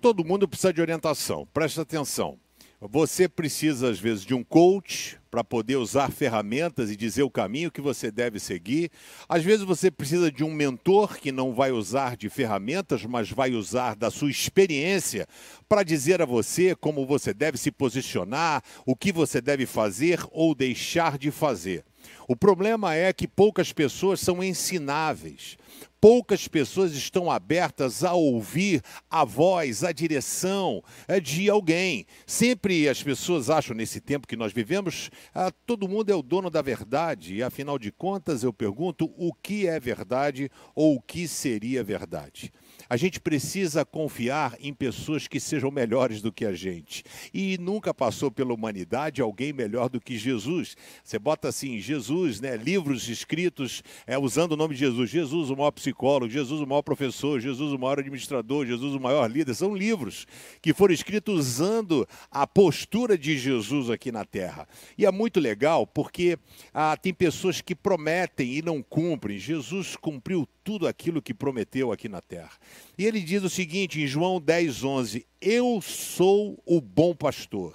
Todo mundo precisa de orientação, presta atenção. Você precisa, às vezes, de um coach para poder usar ferramentas e dizer o caminho que você deve seguir. Às vezes, você precisa de um mentor que não vai usar de ferramentas, mas vai usar da sua experiência para dizer a você como você deve se posicionar, o que você deve fazer ou deixar de fazer. O problema é que poucas pessoas são ensináveis. Poucas pessoas estão abertas a ouvir a voz, a direção é, de alguém. Sempre as pessoas acham, nesse tempo que nós vivemos, ah, todo mundo é o dono da verdade. E afinal de contas, eu pergunto o que é verdade ou o que seria verdade. A gente precisa confiar em pessoas que sejam melhores do que a gente. E nunca passou pela humanidade alguém melhor do que Jesus. Você bota assim, Jesus, né? Livros escritos é, usando o nome de Jesus. Jesus, o maior psicólogo, Jesus, o maior professor, Jesus, o maior administrador, Jesus, o maior líder. São livros que foram escritos usando a postura de Jesus aqui na Terra. E é muito legal porque ah, tem pessoas que prometem e não cumprem. Jesus cumpriu tudo aquilo que prometeu aqui na terra. E ele diz o seguinte em João 10, 11: Eu sou o bom pastor.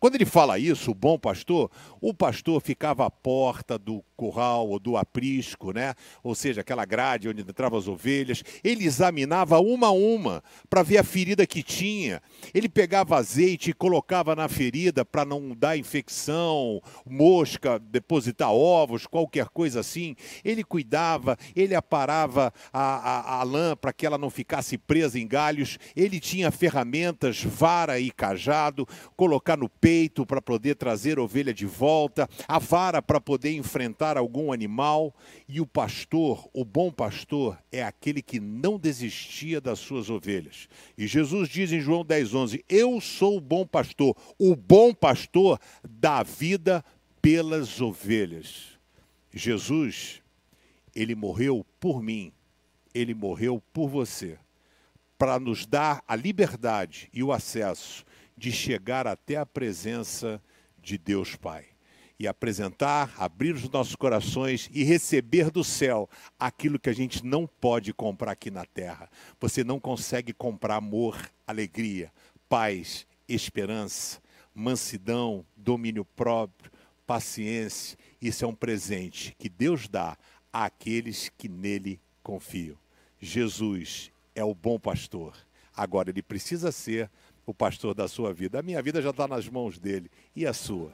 Quando ele fala isso, o bom pastor, o pastor ficava à porta do curral ou do aprisco, né? Ou seja, aquela grade onde entravam as ovelhas. Ele examinava uma a uma para ver a ferida que tinha. Ele pegava azeite e colocava na ferida para não dar infecção, mosca, depositar ovos, qualquer coisa assim. Ele cuidava, ele aparava a, a, a lã para que ela não ficasse presa em galhos. Ele tinha ferramentas, vara e cajado, colocar no peito para poder trazer a ovelha de volta, a vara para poder enfrentar algum animal, e o pastor, o bom pastor, é aquele que não desistia das suas ovelhas. E Jesus diz em João 10,11: Eu sou o bom pastor, o bom pastor dá vida pelas ovelhas. Jesus, ele morreu por mim, ele morreu por você, para nos dar a liberdade e o acesso de chegar até a presença de Deus Pai e apresentar, abrir os nossos corações e receber do céu aquilo que a gente não pode comprar aqui na terra. Você não consegue comprar amor, alegria, paz, esperança, mansidão, domínio próprio, paciência. Isso é um presente que Deus dá àqueles que nele confiam. Jesus é o bom pastor. Agora, ele precisa ser o pastor da sua vida. A minha vida já está nas mãos dele. E a sua?